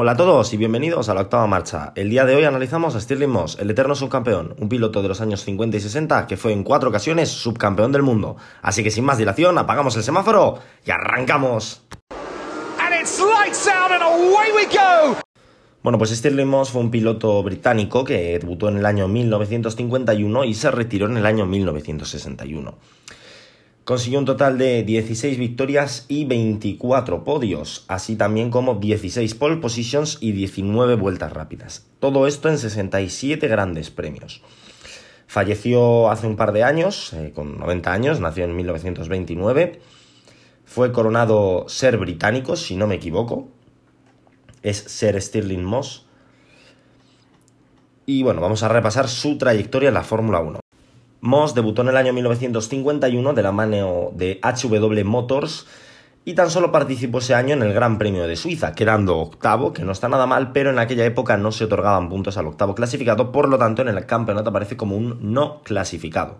Hola a todos y bienvenidos a la octava marcha. El día de hoy analizamos a Stirling Moss, el eterno subcampeón, un piloto de los años 50 y 60 que fue en cuatro ocasiones subcampeón del mundo. Así que sin más dilación, apagamos el semáforo y arrancamos. Bueno, pues Stirling Moss fue un piloto británico que debutó en el año 1951 y se retiró en el año 1961. Consiguió un total de 16 victorias y 24 podios, así también como 16 pole positions y 19 vueltas rápidas. Todo esto en 67 grandes premios. Falleció hace un par de años, eh, con 90 años, nació en 1929. Fue coronado ser británico, si no me equivoco. Es Sir Stirling Moss. Y bueno, vamos a repasar su trayectoria en la Fórmula 1. Moss debutó en el año 1951 de la mano de HW Motors y tan solo participó ese año en el Gran Premio de Suiza, quedando octavo, que no está nada mal, pero en aquella época no se otorgaban puntos al octavo clasificado, por lo tanto en el campeonato aparece como un no clasificado.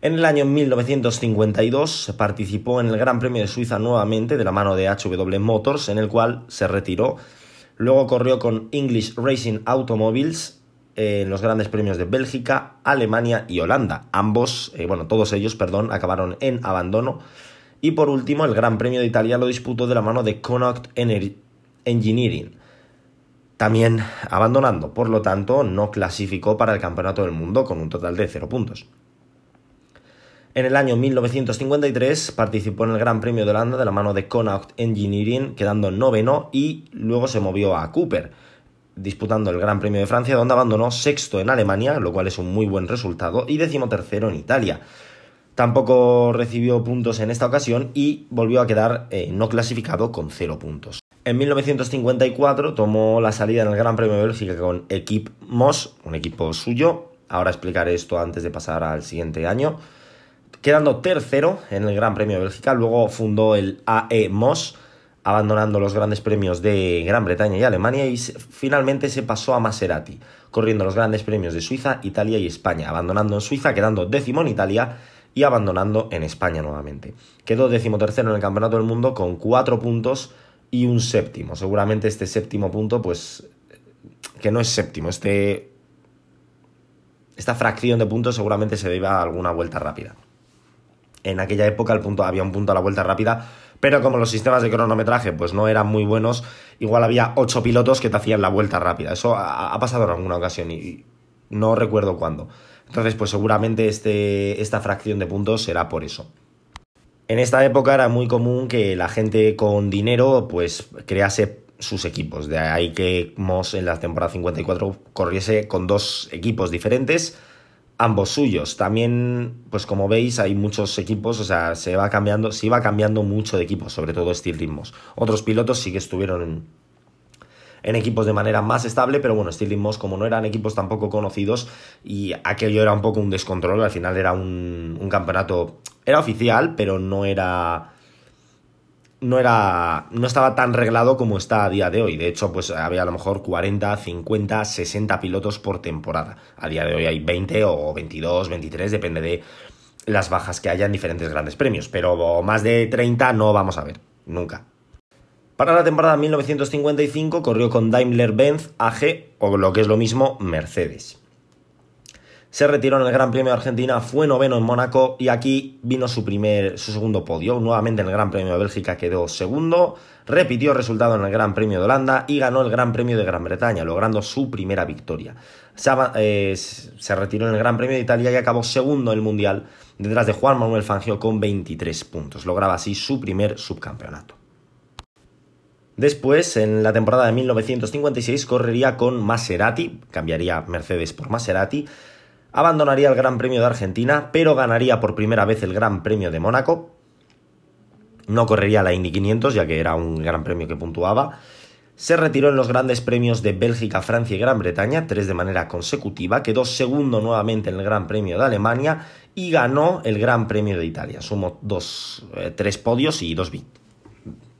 En el año 1952 participó en el Gran Premio de Suiza nuevamente de la mano de HW Motors, en el cual se retiró. Luego corrió con English Racing Automobiles en los grandes premios de Bélgica, Alemania y Holanda. Ambos, eh, bueno, todos ellos, perdón, acabaron en abandono. Y por último, el Gran Premio de Italia lo disputó de la mano de Connaught Engineering, también abandonando, por lo tanto, no clasificó para el Campeonato del Mundo con un total de 0 puntos. En el año 1953 participó en el Gran Premio de Holanda de la mano de Connaught Engineering, quedando noveno y luego se movió a Cooper disputando el Gran Premio de Francia, donde abandonó sexto en Alemania, lo cual es un muy buen resultado, y decimotercero en Italia. Tampoco recibió puntos en esta ocasión y volvió a quedar eh, no clasificado con cero puntos. En 1954 tomó la salida en el Gran Premio de Bélgica con Equipe Moss, un equipo suyo. Ahora explicaré esto antes de pasar al siguiente año. Quedando tercero en el Gran Premio de Bélgica, luego fundó el AE Moss, abandonando los grandes premios de Gran Bretaña y Alemania y finalmente se pasó a Maserati, corriendo los grandes premios de Suiza, Italia y España, abandonando en Suiza, quedando décimo en Italia y abandonando en España nuevamente. Quedó tercero en el Campeonato del Mundo con cuatro puntos y un séptimo. Seguramente este séptimo punto, pues, que no es séptimo, este, esta fracción de puntos seguramente se debe a alguna vuelta rápida. En aquella época el punto, había un punto a la vuelta rápida pero como los sistemas de cronometraje pues no eran muy buenos, igual había ocho pilotos que te hacían la vuelta rápida. Eso ha, pasado en alguna ocasión y no recuerdo cuándo. Entonces, pues seguramente este, esta fracción de puntos será por eso. En esta época era muy común que la gente con dinero pues crease sus equipos. De ahí que Moss en la temporada 54 corriese con dos equipos diferentes ambos suyos. También, pues como veis, hay muchos equipos, o sea, se va cambiando, se iba cambiando mucho de equipos, sobre todo Steel Otros pilotos sí que estuvieron en, equipos de manera más estable, pero bueno, Steel como no eran equipos tampoco conocidos y aquello era un poco un descontrol, al final era un, un campeonato, era oficial, pero no era no era no estaba tan reglado como está a día de hoy. De hecho, pues había a lo mejor 40, 50, 60 pilotos por temporada. A día de hoy hay 20 o 22, 23, depende de las bajas que haya en diferentes grandes premios, pero más de 30 no vamos a ver, nunca. Para la temporada 1955 corrió con Daimler-Benz AG o lo que es lo mismo Mercedes se retiró en el Gran Premio de Argentina, fue noveno en Mónaco y aquí vino su, primer, su segundo podio. Nuevamente en el Gran Premio de Bélgica quedó segundo, repitió resultado en el Gran Premio de Holanda y ganó el Gran Premio de Gran Bretaña, logrando su primera victoria. Se, eh, se retiró en el Gran Premio de Italia y acabó segundo en el Mundial, detrás de Juan Manuel Fangio con 23 puntos. Lograba así su primer subcampeonato. Después, en la temporada de 1956, correría con Maserati, cambiaría Mercedes por Maserati, abandonaría el Gran Premio de Argentina, pero ganaría por primera vez el Gran Premio de Mónaco. No correría la Indy 500, ya que era un gran premio que puntuaba. Se retiró en los grandes premios de Bélgica, Francia y Gran Bretaña, tres de manera consecutiva. Quedó segundo nuevamente en el Gran Premio de Alemania y ganó el Gran Premio de Italia. Sumó dos, eh, tres podios y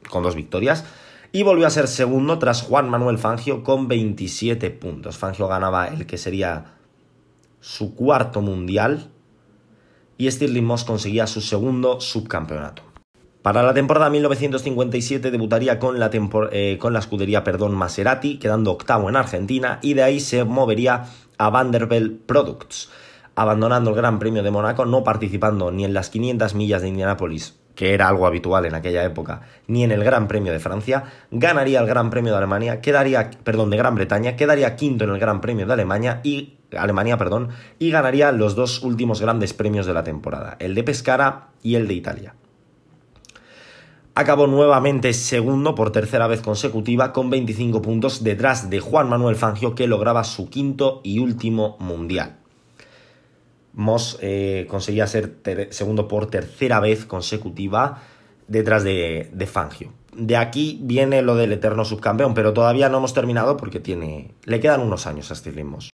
con dos victorias. Y volvió a ser segundo tras Juan Manuel Fangio con 27 puntos. Fangio ganaba el que sería su cuarto mundial y Stirling Moss conseguía su segundo subcampeonato. Para la temporada 1957 debutaría con la, eh, con la escudería perdón, Maserati, quedando octavo en Argentina, y de ahí se movería a Vanderbilt Products, abandonando el Gran Premio de Mónaco, no participando ni en las 500 millas de Indianápolis, que era algo habitual en aquella época, ni en el Gran Premio de Francia, ganaría el Gran Premio de Alemania, quedaría, perdón, de Gran Bretaña, quedaría quinto en el Gran Premio de Alemania y Alemania, perdón, y ganaría los dos últimos grandes premios de la temporada, el de Pescara y el de Italia. Acabó nuevamente segundo por tercera vez consecutiva con 25 puntos detrás de Juan Manuel Fangio que lograba su quinto y último mundial. Moss eh, conseguía ser segundo por tercera vez consecutiva detrás de, Fangio. De aquí viene lo del eterno subcampeón, pero todavía no hemos terminado porque tiene, le quedan unos años a Stirling Moss.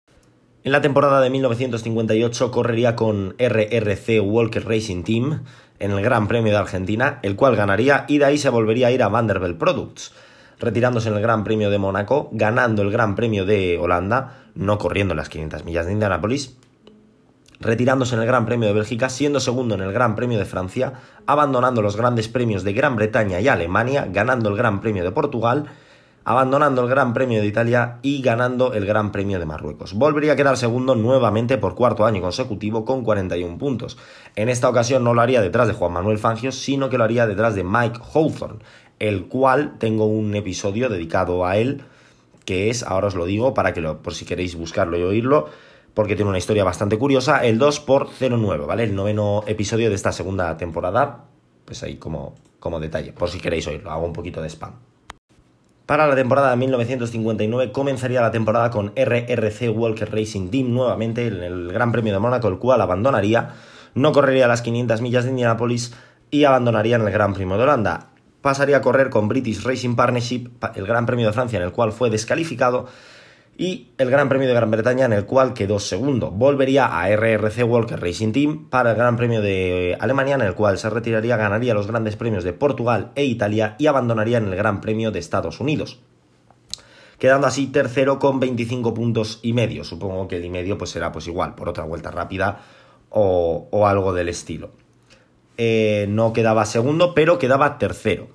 En la temporada de 1958 correría con RRC Walker Racing Team en el Gran Premio de Argentina, el cual ganaría y de ahí se volvería a ir a Vanderbilt Products, retirándose en el Gran Premio de Mónaco, ganando el Gran Premio de Holanda, no corriendo las 500 millas de Indianápolis, retirándose en el Gran Premio de Bélgica, siendo segundo en el Gran Premio de Francia, abandonando los grandes premios de Gran Bretaña y Alemania, ganando el Gran Premio de Portugal, abandonando el Gran Premio de Italia y ganando el Gran Premio de Marruecos. Volvería a quedar segundo nuevamente por cuarto año consecutivo con 41 puntos. En esta ocasión no lo haría detrás de Juan Manuel Fangio, sino que lo haría detrás de Mike Hawthorne, el cual tengo un episodio dedicado a él, que es, ahora os lo digo, para que lo, por si queréis buscarlo y oírlo, porque tiene una historia bastante curiosa, el 2 por 09, ¿vale? El noveno episodio de esta segunda temporada, pues ahí como, como detalle, por si queréis oírlo, hago un poquito de spam. Para la temporada de 1959 comenzaría la temporada con RRC Walker Racing Team nuevamente en el Gran Premio de Mónaco, el cual abandonaría, no correría las 500 millas de Indianapolis y abandonaría en el Gran Premio de Holanda. Pasaría a correr con British Racing Partnership, el Gran Premio de Francia en el cual fue descalificado y el Gran Premio de Gran Bretaña en el cual quedó segundo. Volvería a RRC Walker Racing Team para el Gran Premio de Alemania en el cual se retiraría, ganaría los grandes premios de Portugal e Italia y abandonaría en el Gran Premio de Estados Unidos. Quedando así tercero con 25 puntos y medio. Supongo que el y medio pues será pues igual, por otra vuelta rápida o, algo del estilo. Eh, no quedaba segundo, pero quedaba tercero.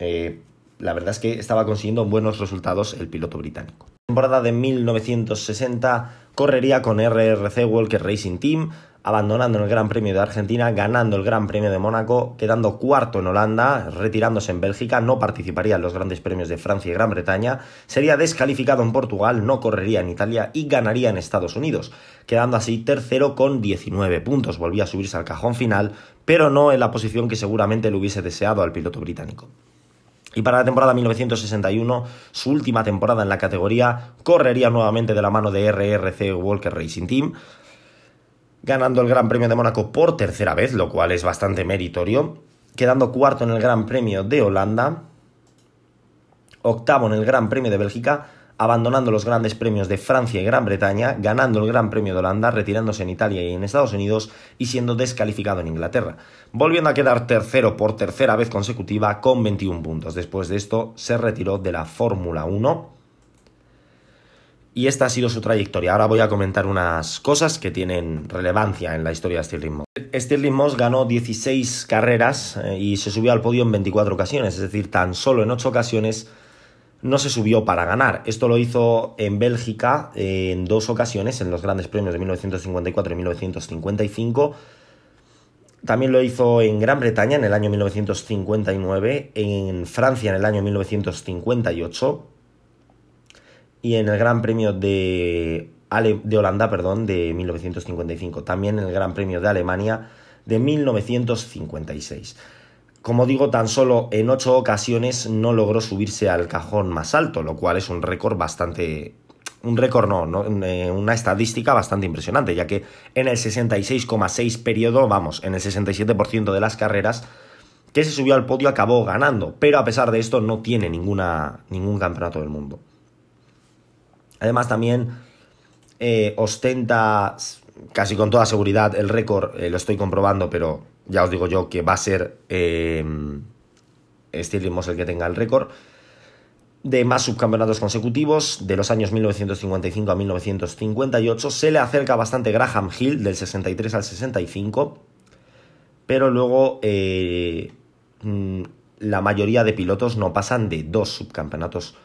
Eh, la verdad es que estaba consiguiendo buenos resultados el piloto británico temporada de 1960 correría con RRC Walker Racing Team, abandonando el Gran Premio de Argentina, ganando el Gran Premio de Mónaco, quedando cuarto en Holanda, retirándose en Bélgica, no participaría en los grandes premios de Francia y Gran Bretaña, sería descalificado en Portugal, no correría en Italia y ganaría en Estados Unidos, quedando así tercero con 19 puntos, volvía a subirse al cajón final, pero no en la posición que seguramente le hubiese deseado al piloto británico. Y para la temporada 1961, su última temporada en la categoría, correría nuevamente de la mano de RRC Walker Racing Team, ganando el Gran Premio de Mónaco por tercera vez, lo cual es bastante meritorio, quedando cuarto en el Gran Premio de Holanda, octavo en el Gran Premio de Bélgica, abandonando los grandes premios de Francia y Gran Bretaña, ganando el Gran Premio de Holanda, retirándose en Italia y en Estados Unidos y siendo descalificado en Inglaterra, volviendo a quedar tercero por tercera vez consecutiva con 21 puntos. Después de esto se retiró de la Fórmula 1 y esta ha sido su trayectoria. Ahora voy a comentar unas cosas que tienen relevancia en la historia de Stirling Moss. Stirling Moss ganó 16 carreras eh, y se subió al podio en 24 ocasiones, es decir, tan solo en 8 ocasiones no se subió para ganar. Esto lo hizo en Bélgica en dos ocasiones, en los grandes premios de 1954 y 1955. También lo hizo en Gran Bretaña en el año 1959, en Francia en el año 1958 y en el Gran Premio de, de Holanda perdón, de 1955. También en el Gran Premio de Alemania de 1956. Como digo, tan solo en ocho ocasiones no logró subirse al cajón más alto, lo cual es un récord bastante... Un récord no, eh, una estadística bastante impresionante, ya que en el 66,6 periodo, vamos, en el 67% de las carreras que se subió al podio acabó ganando, pero a pesar de esto no tiene ninguna, ningún campeonato del mundo. Además también eh, ostenta casi con toda seguridad el récord, eh, lo estoy comprobando, pero ya os digo yo que va a ser eh, Stirling Moss el que tenga el récord de más subcampeonatos consecutivos de los años 1955 a 1958. Se le acerca bastante Graham Hill del 63 al 65, pero luego eh, mm, la mayoría de pilotos no pasan de dos subcampeonatos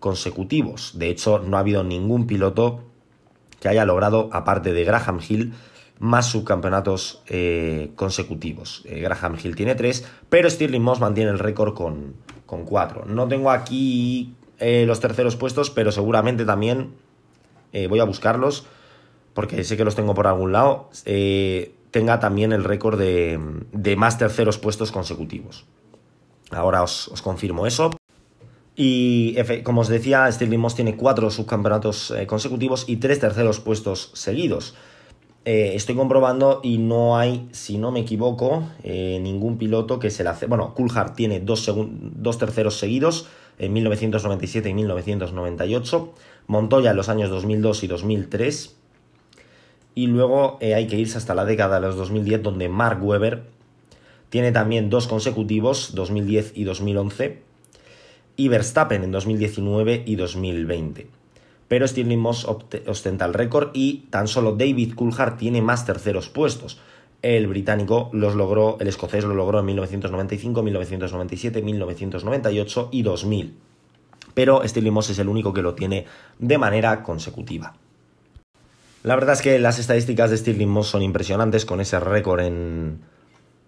consecutivos. De hecho, no ha habido ningún piloto que haya logrado, aparte de Graham Hill, más subcampeonatos eh, consecutivos. Eh, Graham Hill tiene tres, pero Stirling Moss mantiene el récord con, con cuatro. No tengo aquí eh, los terceros puestos, pero seguramente también voy a buscarlos, porque sé que los tengo por algún lado. tenga también el récord de, de, más terceros puestos consecutivos. Ahora os, os confirmo eso. Y como os decía, Stirling Moss tiene cuatro subcampeonatos consecutivos y tres terceros puestos seguidos. Eh, estoy comprobando y no hay, si no me equivoco, eh, ningún piloto que se la hace. Bueno, Coulthard tiene dos, terceros seguidos en 1997 y 1998. Montoya en los años 2002 y 2003. Y luego eh, hay que irse hasta la década de los 2010, donde Mark Webber tiene también dos consecutivos, 2010 y 2011. Y Verstappen en 2019 y 2020 pero Stirling Moss ostenta el récord y tan solo David Coulthard tiene más terceros puestos. El británico los logró, el escocés lo logró en 1995, 1997, 1998 y 2000. Pero Stirling Moss es el único que lo tiene de manera consecutiva. La verdad es que las estadísticas de Stirling Moss son impresionantes con ese récord en,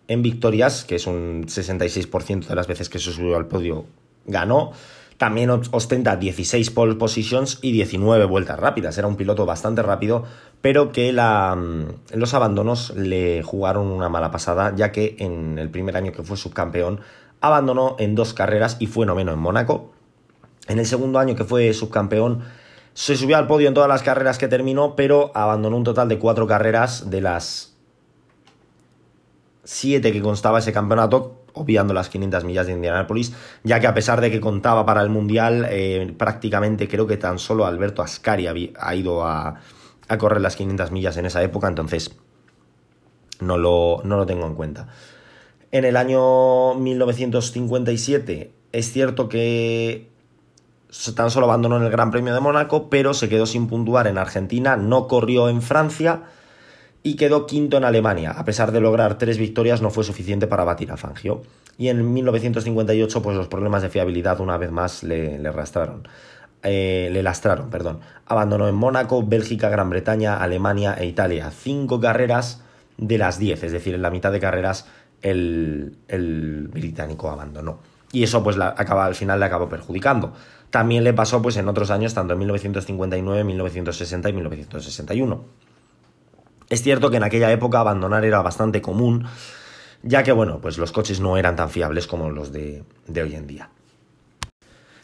en victorias, que es un 66% de las veces que se subió al podio ganó. También ostenta 16 pole positions y 19 vueltas rápidas. Era un piloto bastante rápido, pero que mm, los abandonos le jugaron una mala pasada, ya que en el primer año que fue subcampeón abandonó en dos carreras y fue noveno en Mónaco. En el segundo año que fue subcampeón se subió al podio en todas las carreras que terminó, pero abandonó un total de cuatro carreras de las siete que constaba ese campeonato, obviando las 500 millas de Indianápolis, ya que a pesar de que contaba para el Mundial, eh, prácticamente creo que tan solo Alberto Ascari ha ido a, correr las 500 millas en esa época, entonces no lo, no lo tengo en cuenta. En el año 1957 es cierto que tan solo abandonó en el Gran Premio de Mónaco, pero se quedó sin puntuar en Argentina, no corrió en Francia y quedó quinto en Alemania. A pesar de lograr tres victorias, no fue suficiente para batir a Fangio. Y en 1958, pues los problemas de fiabilidad una vez más le, le arrastraron. Eh, le lastraron, perdón. Abandonó en Mónaco, Bélgica, Gran Bretaña, Alemania e Italia. Cinco carreras de las diez, es decir, en la mitad de carreras el, británico abandonó. Y eso pues acaba, al final le acabó perjudicando. También le pasó pues en otros años, tanto en 1959, 1960 y 1961. Es cierto que en aquella época abandonar era bastante común, ya que bueno, pues los coches no eran tan fiables como los de, hoy en día.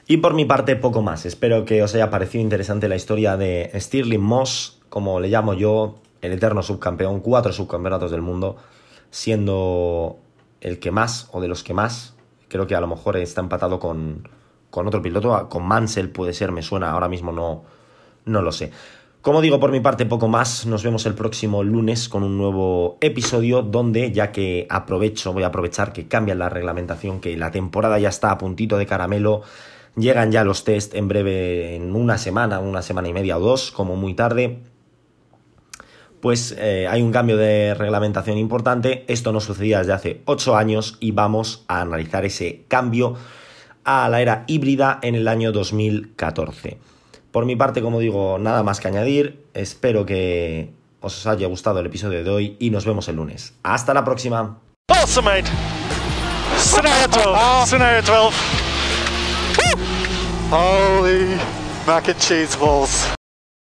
Y por mi parte, poco más. Espero que os haya parecido interesante la historia de Stirling Moss, como le llamo yo, el eterno subcampeón, cuatro subcampeonatos del mundo, siendo el que más o de los que más. Creo que a lo mejor está empatado con, con otro piloto, con Mansell puede ser, me suena, ahora mismo no, no lo sé. Como digo, por mi parte poco más, nos vemos el próximo lunes con un nuevo episodio donde, ya que aprovecho, voy a aprovechar que cambia la reglamentación, que la temporada ya está a puntito de caramelo, llegan ya los test en breve, en una semana, una semana y media o dos, como muy tarde, pues eh, hay un cambio de reglamentación importante. Esto no sucedía desde hace 8 años y vamos a analizar ese cambio a la era híbrida en el año 2014. Por mi parte, como digo, nada más que añadir. Espero que os haya gustado el episodio de hoy y nos vemos el lunes. Hasta la próxima. Awesome, mate. Scenario 12. Scenario 12. Holy mac and cheese balls.